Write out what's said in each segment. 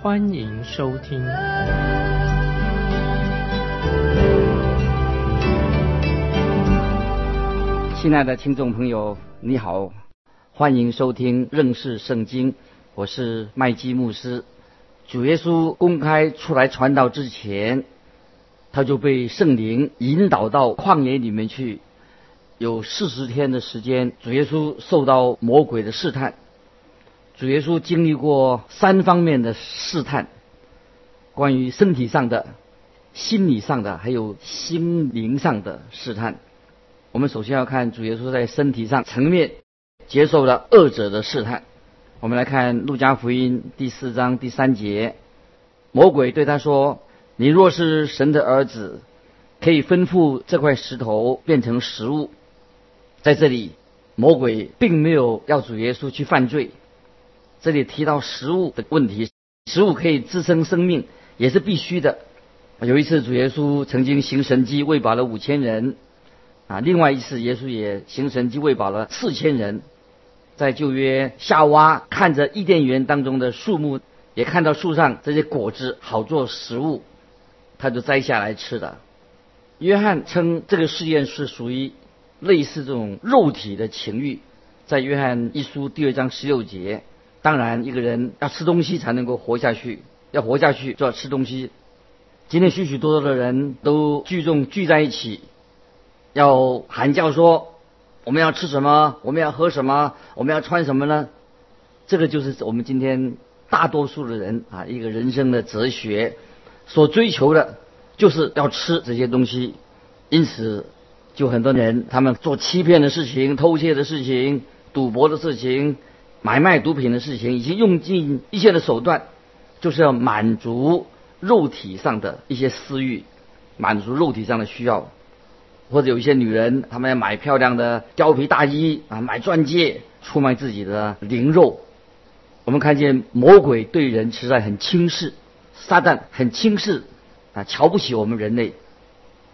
欢迎收听。亲爱的听众朋友，你好。欢迎收听认识圣经，我是麦基牧师。主耶稣公开出来传道之前，他就被圣灵引导到旷野里面去，有四十天的时间。主耶稣受到魔鬼的试探，主耶稣经历过三方面的试探，关于身体上的、心理上的，还有心灵上的试探。我们首先要看主耶稣在身体上层面。接受了恶者的试探。我们来看《路加福音》第四章第三节，魔鬼对他说：“你若是神的儿子，可以吩咐这块石头变成食物。”在这里，魔鬼并没有要主耶稣去犯罪。这里提到食物的问题，食物可以滋生生命，也是必须的。有一次，主耶稣曾经行神迹喂饱了五千人，啊，另外一次，耶稣也行神迹喂饱了四千人。在旧约，夏娃看着伊甸园当中的树木，也看到树上这些果子好做食物，他就摘下来吃的。约翰称这个试验是属于类似这种肉体的情欲，在约翰一书第二章十六节。当然，一个人要吃东西才能够活下去，要活下去就要吃东西。今天许许多多的人都聚众聚在一起，要喊叫说。我们要吃什么？我们要喝什么？我们要穿什么呢？这个就是我们今天大多数的人啊，一个人生的哲学所追求的，就是要吃这些东西。因此，就很多人他们做欺骗的事情、偷窃的事情、赌博的事情、买卖毒品的事情，已经用尽一切的手段，就是要满足肉体上的一些私欲，满足肉体上的需要。或者有一些女人，她们要买漂亮的貂皮大衣啊，买钻戒，出卖自己的灵肉。我们看见魔鬼对人实在很轻视，撒旦很轻视啊，瞧不起我们人类。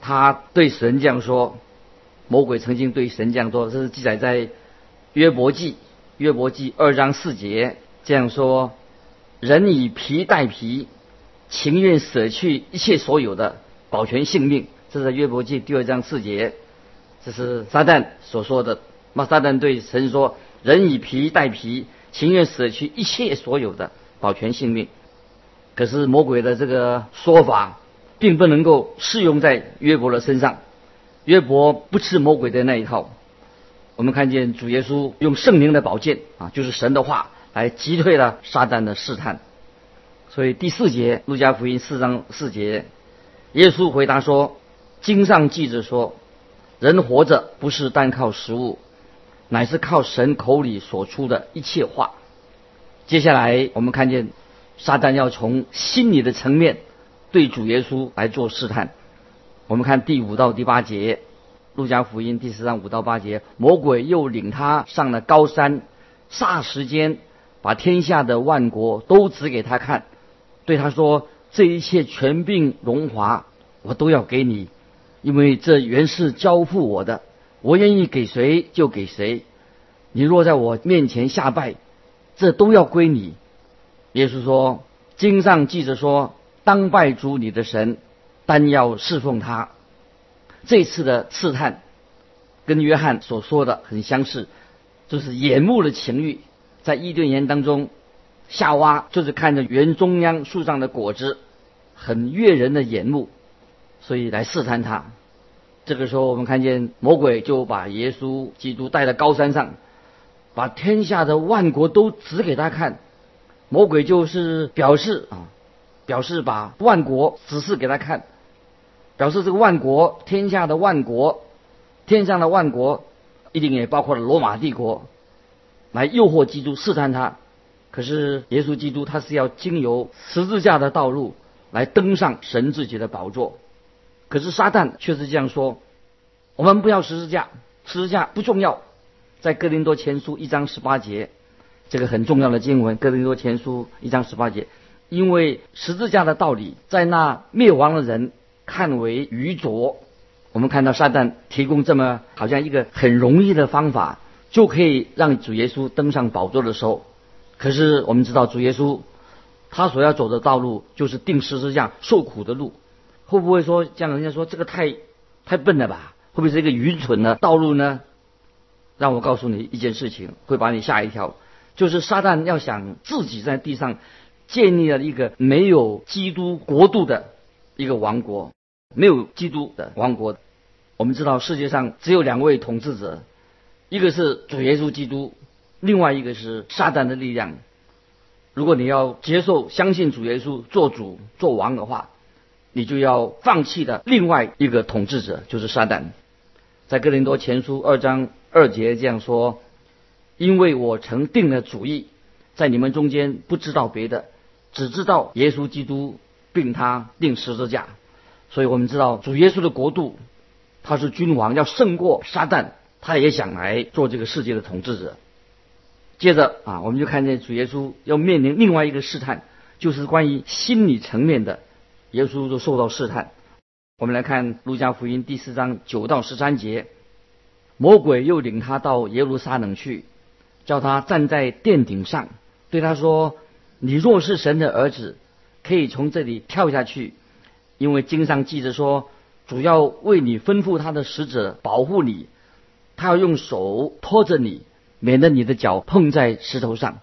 他对神这样说：魔鬼曾经对神这样说，这是记载在约伯记约伯记二章四节这样说：人以皮代皮，情愿舍去一切所有的，保全性命。这是约伯记第二章四节，这是撒旦所说的。那撒旦对神说：“人以皮代皮，情愿舍去一切所有的，保全性命。”可是魔鬼的这个说法，并不能够适用在约伯的身上。约伯不吃魔鬼的那一套。我们看见主耶稣用圣灵的宝剑啊，就是神的话，来击退了撒旦的试探。所以第四节，路加福音四章四节，耶稣回答说。经上记着说，人活着不是单靠食物，乃是靠神口里所出的一切话。接下来我们看见，撒旦要从心理的层面对主耶稣来做试探。我们看第五到第八节，路加福音第十章五到八节，魔鬼又领他上了高山，霎时间把天下的万国都指给他看，对他说：“这一切权柄荣华，我都要给你。”因为这原是交付我的，我愿意给谁就给谁。你若在我面前下拜，这都要归你。耶稣说：“经上记着说，当拜主你的神，但要侍奉他。”这次的试探跟约翰所说的很相似，就是眼目的情欲。在伊甸园当中，夏娃就是看着园中央树上的果子，很悦人的眼目。所以来试探他。这个时候，我们看见魔鬼就把耶稣基督带到高山上，把天下的万国都指给他看。魔鬼就是表示啊，表示把万国指示给他看，表示这个万国天下的万国，天上的万国一定也包括了罗马帝国，来诱惑基督试探他。可是耶稣基督他是要经由十字架的道路。来登上神自己的宝座。可是撒旦却是这样说：我们不要十字架，十字架不重要。在哥林多前书一章十八节，这个很重要的经文，哥林多前书一章十八节，因为十字架的道理，在那灭亡的人看为愚拙。我们看到撒旦提供这么好像一个很容易的方法，就可以让主耶稣登上宝座的时候，可是我们知道主耶稣他所要走的道路就是定十字架受苦的路，会不会说像人家说这个太太笨了吧？会不会是一个愚蠢的道路呢？让我告诉你一件事情，会把你吓一跳，就是撒旦要想自己在地上建立了一个没有基督国度的一个王国，没有基督的王国。我们知道世界上只有两位统治者，一个是主耶稣基督，另外一个是撒旦的力量。如果你要接受、相信主耶稣做主做王的话，你就要放弃的另外一个统治者，就是撒旦。在哥林多前书二章。二节这样说：“因为我曾定了主意，在你们中间不知道别的，只知道耶稣基督并他定十字架。所以我们知道主耶稣的国度，他是君王，要胜过撒旦，他也想来做这个世界的统治者。接着啊，我们就看见主耶稣要面临另外一个试探，就是关于心理层面的，耶稣都受到试探。我们来看路加福音第四章九到十三节。”魔鬼又领他到耶路撒冷去，叫他站在殿顶上，对他说：“你若是神的儿子，可以从这里跳下去，因为经上记着说，主要为你吩咐他的使者保护你，他要用手托着你，免得你的脚碰在石头上。”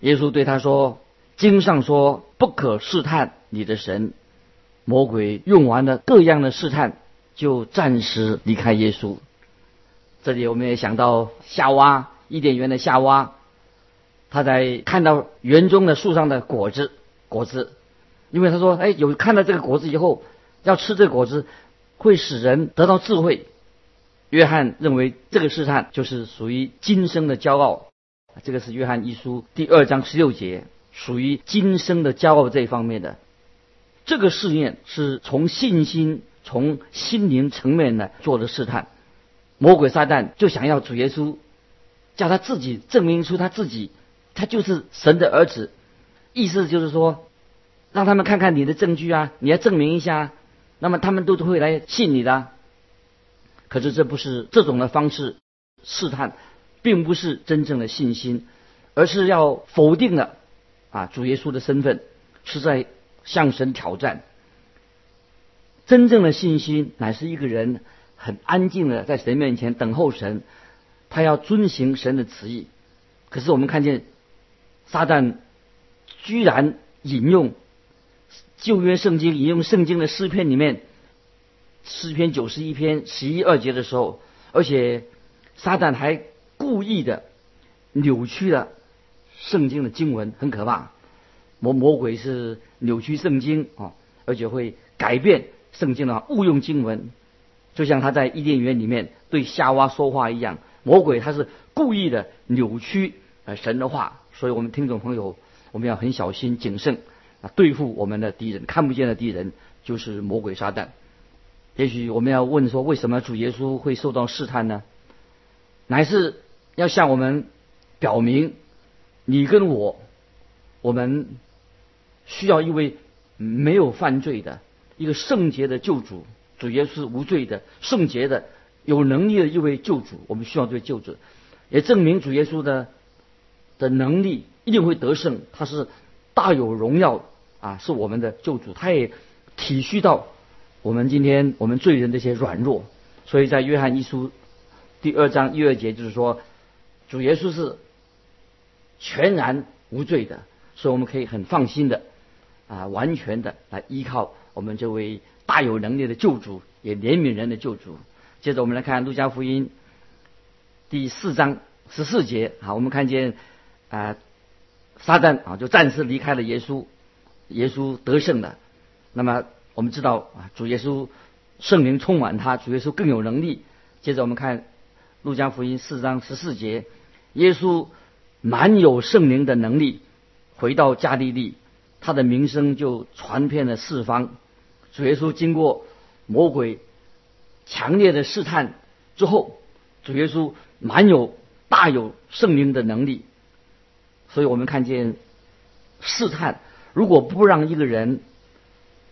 耶稣对他说：“经上说不可试探你的神。”魔鬼用完了各样的试探，就暂时离开耶稣。这里我们也想到夏娃，伊甸园的夏娃，他在看到园中的树上的果子，果子，因为他说，哎，有看到这个果子以后，要吃这个果子，会使人得到智慧。约翰认为这个试探就是属于今生的骄傲，这个是约翰一书第二章十六节，属于今生的骄傲这一方面的。这个试验是从信心、从心灵层面呢做的试探。魔鬼撒旦就想要主耶稣，叫他自己证明出他自己，他就是神的儿子。意思就是说，让他们看看你的证据啊，你要证明一下，那么他们都会来信你的。可是这不是这种的方式试探，并不是真正的信心，而是要否定了啊主耶稣的身份，是在向神挑战。真正的信心乃是一个人。很安静的在神面前等候神，他要遵行神的旨意。可是我们看见撒旦居然引用旧约圣经，引用圣经的诗篇里面诗篇九十一篇十一二节的时候，而且撒旦还故意的扭曲了圣经的经文，很可怕。魔魔鬼是扭曲圣经啊，而且会改变圣经的话误用经文。就像他在伊甸园里面对夏娃说话一样，魔鬼他是故意的扭曲呃神的话，所以我们听众朋友我们要很小心谨慎啊，对付我们的敌人，看不见的敌人就是魔鬼撒旦。也许我们要问说，为什么主耶稣会受到试探呢？乃是要向我们表明，你跟我，我们需要一位没有犯罪的一个圣洁的救主。主耶稣无罪的、圣洁的、有能力的一位救主，我们需要这位救主，也证明主耶稣的的能力一定会得胜，他是大有荣耀啊，是我们的救主，他也体恤到我们今天我们罪人这些软弱，所以在约翰一书第二章一二节就是说，主耶稣是全然无罪的，所以我们可以很放心的啊，完全的来依靠我们这位。大有能力的救主，也怜悯人的救主。接着我们来看路加福音第四章十四节啊，我们看见啊，撒旦啊就暂时离开了耶稣，耶稣得胜了。那么我们知道啊，主耶稣圣灵充满他，主耶稣更有能力。接着我们看路加福音四章十四节，耶稣满有圣灵的能力，回到加利利，他的名声就传遍了四方。主耶稣经过魔鬼强烈的试探之后，主耶稣满有大有圣灵的能力。所以我们看见试探，如果不让一个人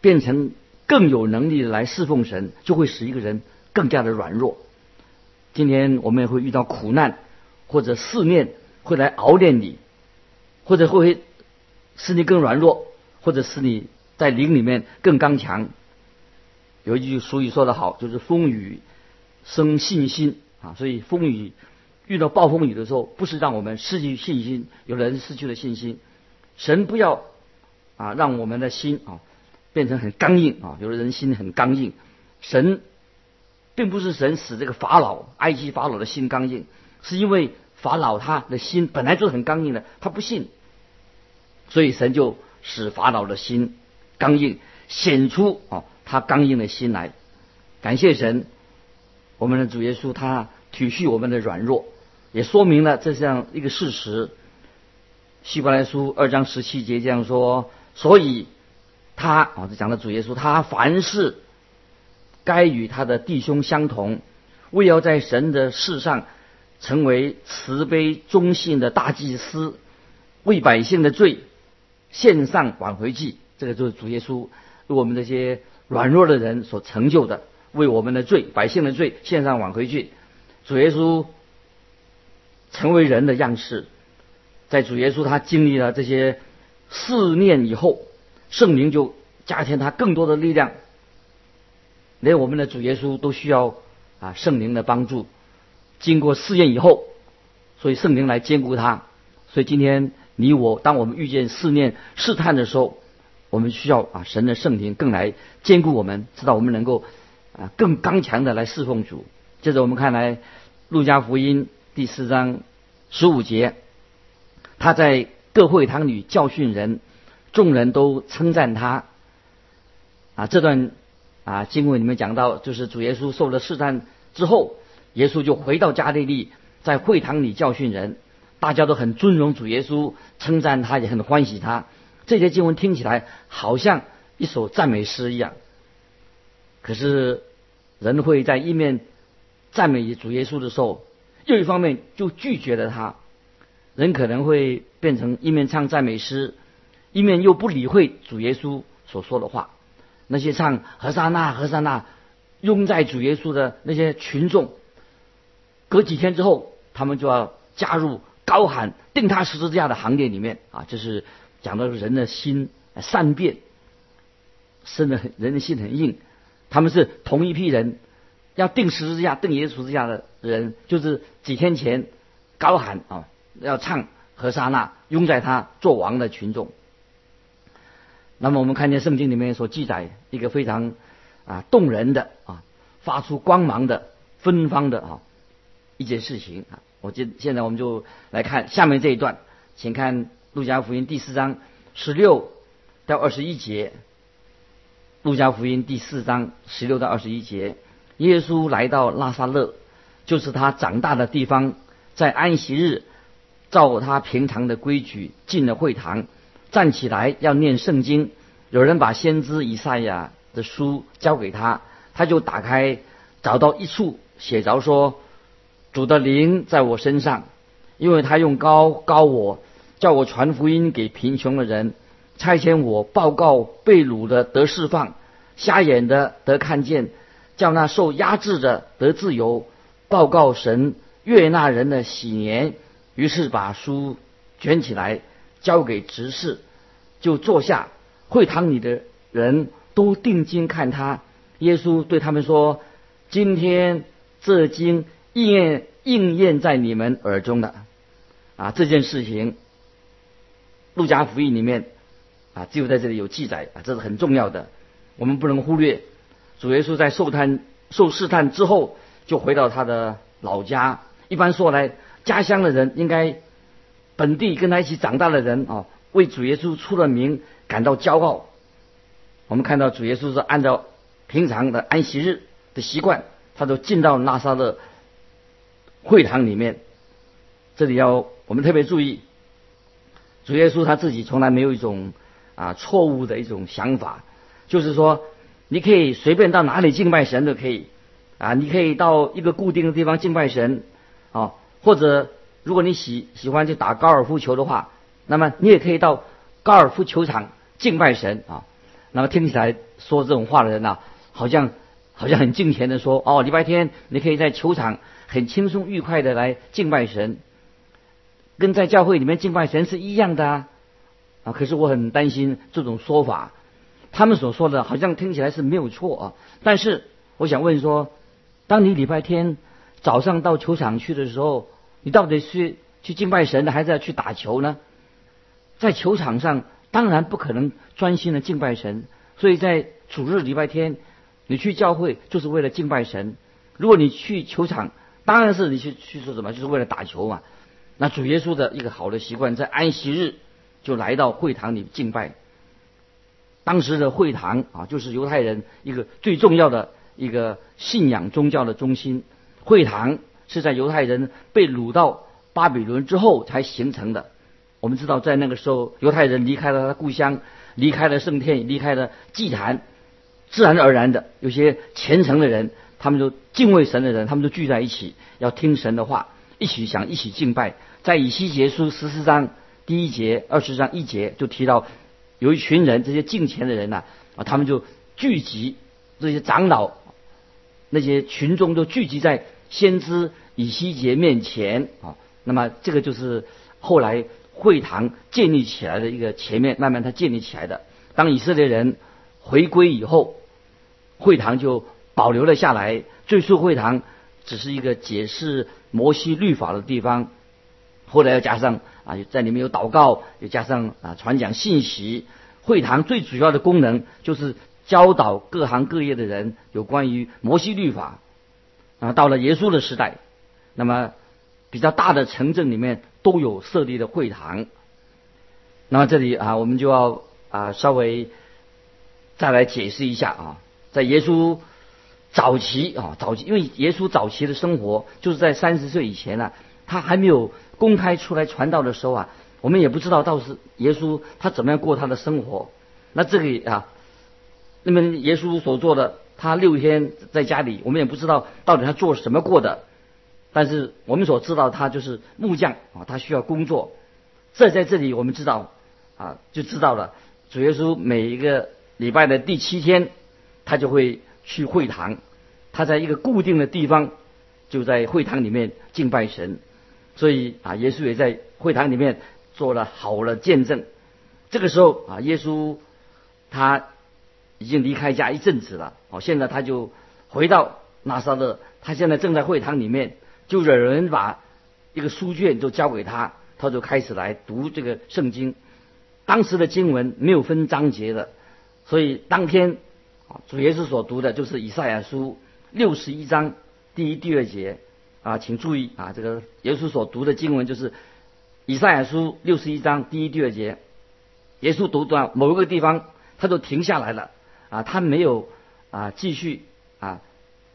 变成更有能力来侍奉神，就会使一个人更加的软弱。今天我们也会遇到苦难或者试炼，会来熬炼你，或者会使你更软弱，或者使你在灵里面更刚强。有一句俗语说得好，就是风雨生信心啊。所以风雨遇到暴风雨的时候，不是让我们失去信心，有人失去了信心。神不要啊，让我们的心啊变成很刚硬啊。有的人心很刚硬，神。并不是神使这个法老埃及法老的心刚硬，是因为法老他的心本来就是很刚硬的，他不信，所以神就使法老的心刚硬，显出啊他刚硬的心来。感谢神，我们的主耶稣他体恤我们的软弱，也说明了这样一个事实。希伯来书二章十七节这样说，所以他啊，这讲的主耶稣他凡事。该与他的弟兄相同，为要在神的世上成为慈悲忠信的大祭司，为百姓的罪献上挽回祭。这个就是主耶稣为我们这些软弱的人所成就的，为我们的罪、百姓的罪献上挽回祭。主耶稣成为人的样式，在主耶稣他经历了这些试炼以后，圣灵就加添他更多的力量。连我们的主耶稣都需要啊圣灵的帮助，经过试验以后，所以圣灵来兼顾他。所以今天你我，当我们遇见试炼、试探的时候，我们需要啊神的圣灵更来兼顾我们，知道我们能够啊更刚强的来侍奉主。接着我们看来，路加福音第四章十五节，他在各会堂里教训人，众人都称赞他。啊这段。啊，经文里面讲到，就是主耶稣受了试探之后，耶稣就回到加利利，在会堂里教训人，大家都很尊荣主耶稣，称赞他，也很欢喜他。这些经文听起来好像一首赞美诗一样，可是人会在一面赞美主耶稣的时候，又一方面就拒绝了他。人可能会变成一面唱赞美诗，一面又不理会主耶稣所说的话。那些唱和尚那和尚那拥在主耶稣的那些群众，隔几天之后，他们就要加入高喊定他十字架的行列里面啊！这是讲到人的心善变，生的人的心很硬。他们是同一批人，要定十字架、定耶稣十字架的人，就是几天前高喊啊，要唱和沙那拥在他做王的群众。那么我们看见圣经里面所记载一个非常啊动人的啊发出光芒的芬芳的啊一件事情啊，我今现在我们就来看下面这一段，请看路加福音第四章十六到二十一节。路加福音第四章十六到二十一节，耶稣来到拉萨勒，就是他长大的地方，在安息日，照他平常的规矩进了会堂。站起来要念圣经，有人把先知以赛亚的书交给他，他就打开，找到一处写着说：“主的灵在我身上，因为他用高高我，叫我传福音给贫穷的人，差遣我报告被掳的得释放，瞎眼的得看见，叫那受压制的得自由，报告神悦纳人的喜年。”于是把书卷起来。交给执事，就坐下。会堂里的人都定睛看他。耶稣对他们说：“今天这经应验应验在你们耳中的啊，这件事情，路加福音里面啊，只有在这里有记载啊，这是很重要的，我们不能忽略。主耶稣在受探受试探之后，就回到他的老家。一般说来，家乡的人应该。”本地跟他一起长大的人啊，为主耶稣出了名感到骄傲。我们看到主耶稣是按照平常的安息日的习惯，他都进到拉萨的会堂里面。这里要我们特别注意，主耶稣他自己从来没有一种啊错误的一种想法，就是说你可以随便到哪里敬拜神都可以啊，你可以到一个固定的地方敬拜神啊，或者如果你喜喜欢去打高尔夫球的话，那么你也可以到高尔夫球场敬拜神啊。那么听起来说这种话的人呢，好像好像很敬虔的说哦，礼拜天你可以在球场很轻松愉快的来敬拜神，跟在教会里面敬拜神是一样的啊。啊，可是我很担心这种说法，他们所说的好像听起来是没有错啊。但是我想问说，当你礼拜天早上到球场去的时候，你到底是去敬拜神呢，还是要去打球呢？在球场上。当然不可能专心的敬拜神，所以在主日礼拜天，你去教会就是为了敬拜神。如果你去球场，当然是你去去做什么，就是为了打球嘛。那主耶稣的一个好的习惯，在安息日就来到会堂里敬拜。当时的会堂啊，就是犹太人一个最重要的一个信仰宗教的中心。会堂是在犹太人被掳到巴比伦之后才形成的。我们知道，在那个时候，犹太人离开了他的故乡，离开了圣殿，离开了祭坛，自然而然的，有些虔诚的人，他们就敬畏神的人，他们就聚在一起，要听神的话，一起想一起敬拜。在以西结书十四章第一节、二十章一节就提到，有一群人，这些敬虔的人呐，啊，他们就聚集这些长老，那些群众都聚集在先知以西结面前啊。那么这个就是后来。会堂建立起来的一个前面，慢慢它建立起来的。当以色列人回归以后，会堂就保留了下来。最初会堂只是一个解释摩西律法的地方，后来又加上啊，在里面有祷告，又加上啊传讲信息。会堂最主要的功能就是教导各行各业的人有关于摩西律法。啊，到了耶稣的时代，那么比较大的城镇里面。都有设立的会堂。那么这里啊，我们就要啊稍微再来解释一下啊，在耶稣早期啊早期，因为耶稣早期的生活就是在三十岁以前呢，他还没有公开出来传道的时候啊，我们也不知道到是耶稣他怎么样过他的生活。那这里啊，那么耶稣所做的，他六天在家里，我们也不知道到底他做什么过的。但是我们所知道，他就是木匠啊，他需要工作。这在这里我们知道啊，就知道了。主耶稣每一个礼拜的第七天，他就会去会堂，他在一个固定的地方，就在会堂里面敬拜神。所以啊，耶稣也在会堂里面做了好的见证。这个时候啊，耶稣他已经离开家一阵子了，哦，现在他就回到拿撒勒，他现在正在会堂里面。就有人把一个书卷就交给他，他就开始来读这个圣经。当时的经文没有分章节的，所以当天啊，主耶稣所读的就是以赛亚书六十一章第一、第二节啊，请注意啊，这个耶稣所读的经文就是以赛亚书六十一章第一、第二节。耶稣读到某一个地方，他就停下来了啊，他没有啊继续啊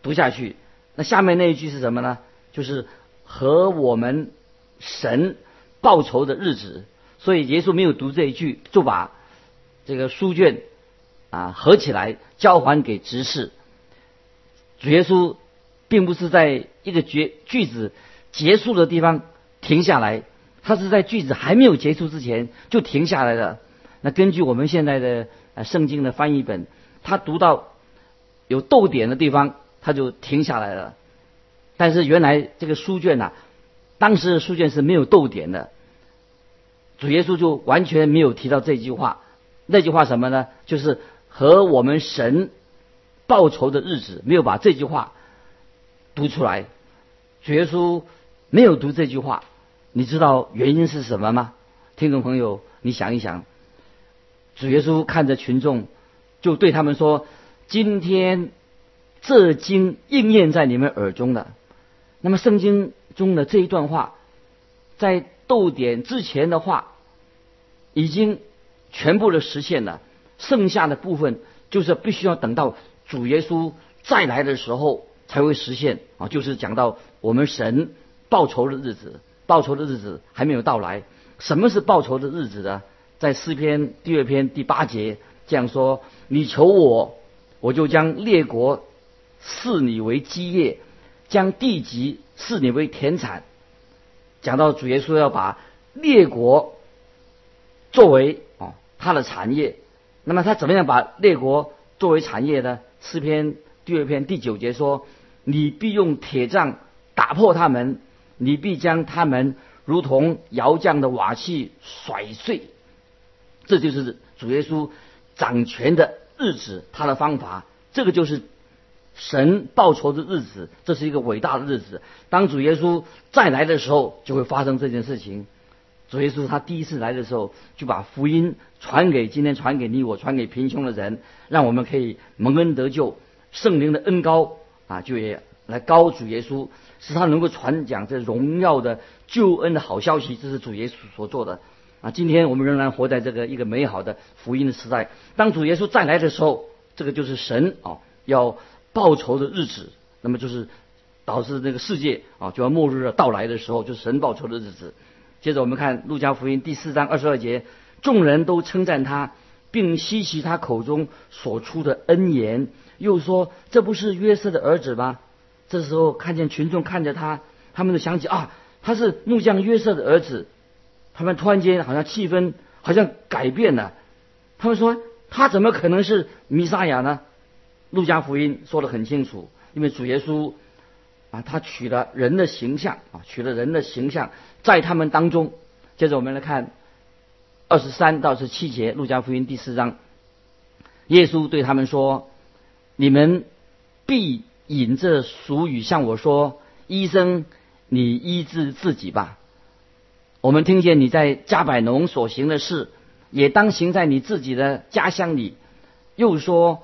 读下去。那下面那一句是什么呢？就是和我们神报仇的日子，所以耶稣没有读这一句，就把这个书卷啊合起来交还给执事。主耶稣并不是在一个句句子结束的地方停下来，他是在句子还没有结束之前就停下来的。那根据我们现在的呃圣经的翻译本，他读到有逗点的地方，他就停下来了。但是原来这个书卷呐，当时的书卷是没有逗点的，主耶稣就完全没有提到这句话。那句话什么呢？就是和我们神报仇的日子，没有把这句话读出来。主耶稣没有读这句话，你知道原因是什么吗？听众朋友，你想一想，主耶稣看着群众，就对他们说：“今天这经应验在你们耳中了。”那么圣经中的这一段话，在逗点之前的话，已经全部的实现了。剩下的部分就是必须要等到主耶稣再来的时候才会实现啊！就是讲到我们神报仇的日子，报仇的日子还没有到来。什么是报仇的日子呢？在诗篇第二篇第八节这样说：“你求我，我就将列国视你为基业，将地级视你为田产。”讲到主耶稣要把列国作为哦他的产业，那么他怎么样把列国作为产业呢？诗篇第二篇第九节说：“你必用铁杖打破他们，你必将他们如同窑匠的瓦器甩碎。”这就是主耶稣掌权的日子，他的方法，这个就是神报仇的日子，这是一个伟大的日子。当主耶稣再来的时候，就会发生这件事情。主耶稣他第一次来的时候，就把福音传给今天传给你我，传给贫穷的人，让我们可以蒙恩得救。圣灵的恩高啊，就也来高主耶稣，使他能够传讲这荣耀的救恩的好消息。这是主耶稣所做的。啊，今天我们仍然活在这个一个美好的福音的时代。当主耶稣再来的时候，这个就是神啊要报仇的日子。那么就是导致这个世界啊就要末日的到来的时候，就是神报仇的日子。接着我们看路加福音第四章二十二节，众人都称赞他，并吸取他口中所出的恩言，又说这不是约瑟的儿子吗？这时候看见群众看着他，他们就想起啊，他是木匠约瑟的儿子。他们突然间好像气氛好像改变了，他们说他怎么可能是弥撒亚呢？路加福音说的很清楚，因为主耶稣啊，他取了人的形象啊，取了人的形象在他们当中。接着我们来看二十三到十七节，路加福音第四章，耶稣对他们说：“你们必引着俗语向我说，医生，你医治自己吧。”我们听见你在加百农所行的事，也当行在你自己的家乡里。又说，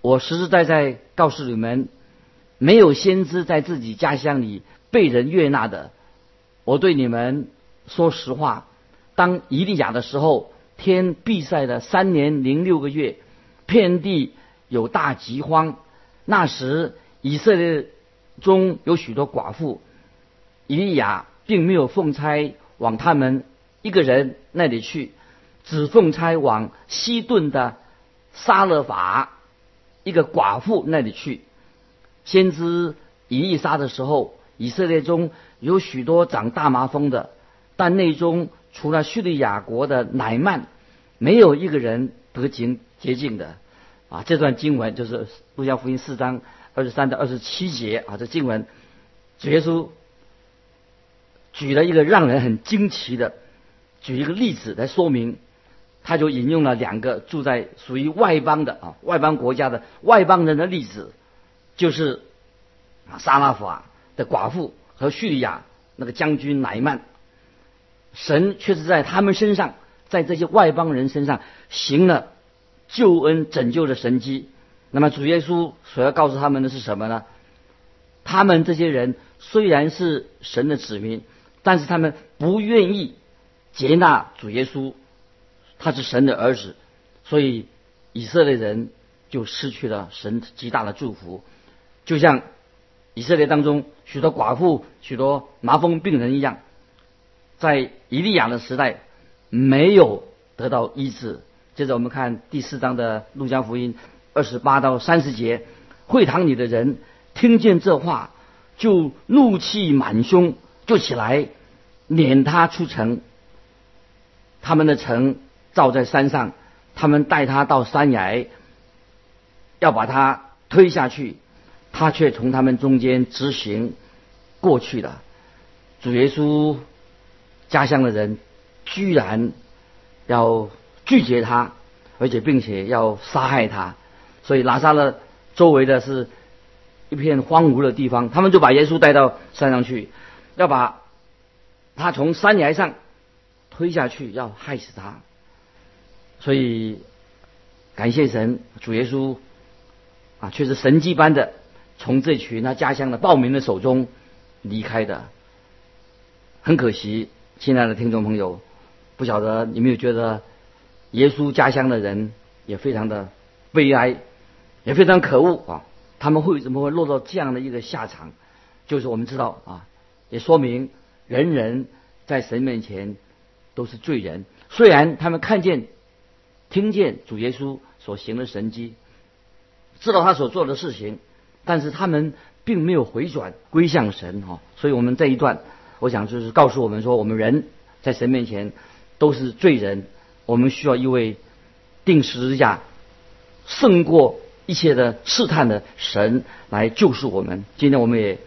我实实在在告诉你们，没有先知在自己家乡里被人悦纳的。我对你们说实话，当以利亚的时候，天闭塞了三年零六个月，遍地有大饥荒。那时以色列中有许多寡妇，以利亚并没有奉差。往他们一个人那里去，只奉差往西顿的沙勒法一个寡妇那里去。先知以利沙的时候，以色列中有许多长大麻风的，但内中除了叙利亚国的乃曼，没有一个人得洁洁净的。啊，这段经文就是路加福音四章二十三到二十七节啊，这经文主耶稣。举了一个让人很惊奇的，举一个例子来说明，他就引用了两个住在属于外邦的啊外邦国家的外邦人的例子，就是啊沙拉法的寡妇和叙利亚那个将军乃曼，神却是在他们身上，在这些外邦人身上行了救恩拯救的神迹。那么主耶稣所要告诉他们的是什么呢？他们这些人虽然是神的子民。但是他们不愿意接纳主耶稣，他是神的儿子，所以以色列人就失去了神极大的祝福，就像以色列当中许多寡妇、许多麻风病人一样，在以利亚的时代没有得到医治。接着我们看第四章的路加福音二十八到三十节，会堂里的人听见这话，就怒气满胸，就起来。撵他出城，他们的城造在山上，他们带他到山崖，要把他推下去，他却从他们中间直行过去了。主耶稣家乡的人居然要拒绝他，而且并且要杀害他，所以拿撒勒周围的是一片荒芜的地方，他们就把耶稣带到山上去，要把。他从山崖上推下去，要害死他。所以感谢神，主耶稣啊，却是神迹般的从这群他家乡的暴民的手中离开的。很可惜，亲爱的听众朋友，不晓得你没有觉得耶稣家乡的人也非常的悲哀，也非常可恶啊！他们会怎么会落到这样的一个下场？就是我们知道啊，也说明。人人在神面前都是罪人，虽然他们看见、听见主耶稣所行的神迹，知道他所做的事情，但是他们并没有回转归向神哈。所以我们这一段，我想就是告诉我们说，我们人在神面前都是罪人，我们需要一位定十字架胜过一切的试探的神来救赎我们。今天我们也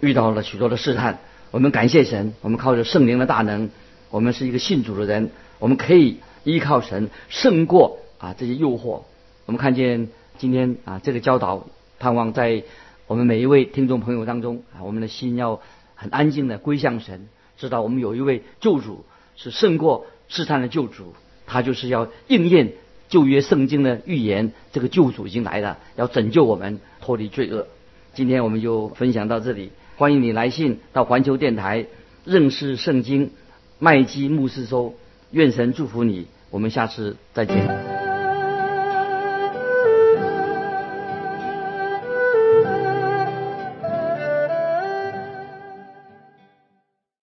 遇到了许多的试探，我们感谢神，我们靠着圣灵的大能，我们是一个信主的人，我们可以依靠神胜过啊这些诱惑。我们看见。今天啊，这个教导，盼望在我们每一位听众朋友当中啊，我们的心要很安静的归向神，知道我们有一位救主是胜过试探的救主，他就是要应验旧约圣经的预言，这个救主已经来了，要拯救我们脱离罪恶。今天我们就分享到这里，欢迎你来信到环球电台认识圣经麦基牧师收，愿神祝福你，我们下次再见。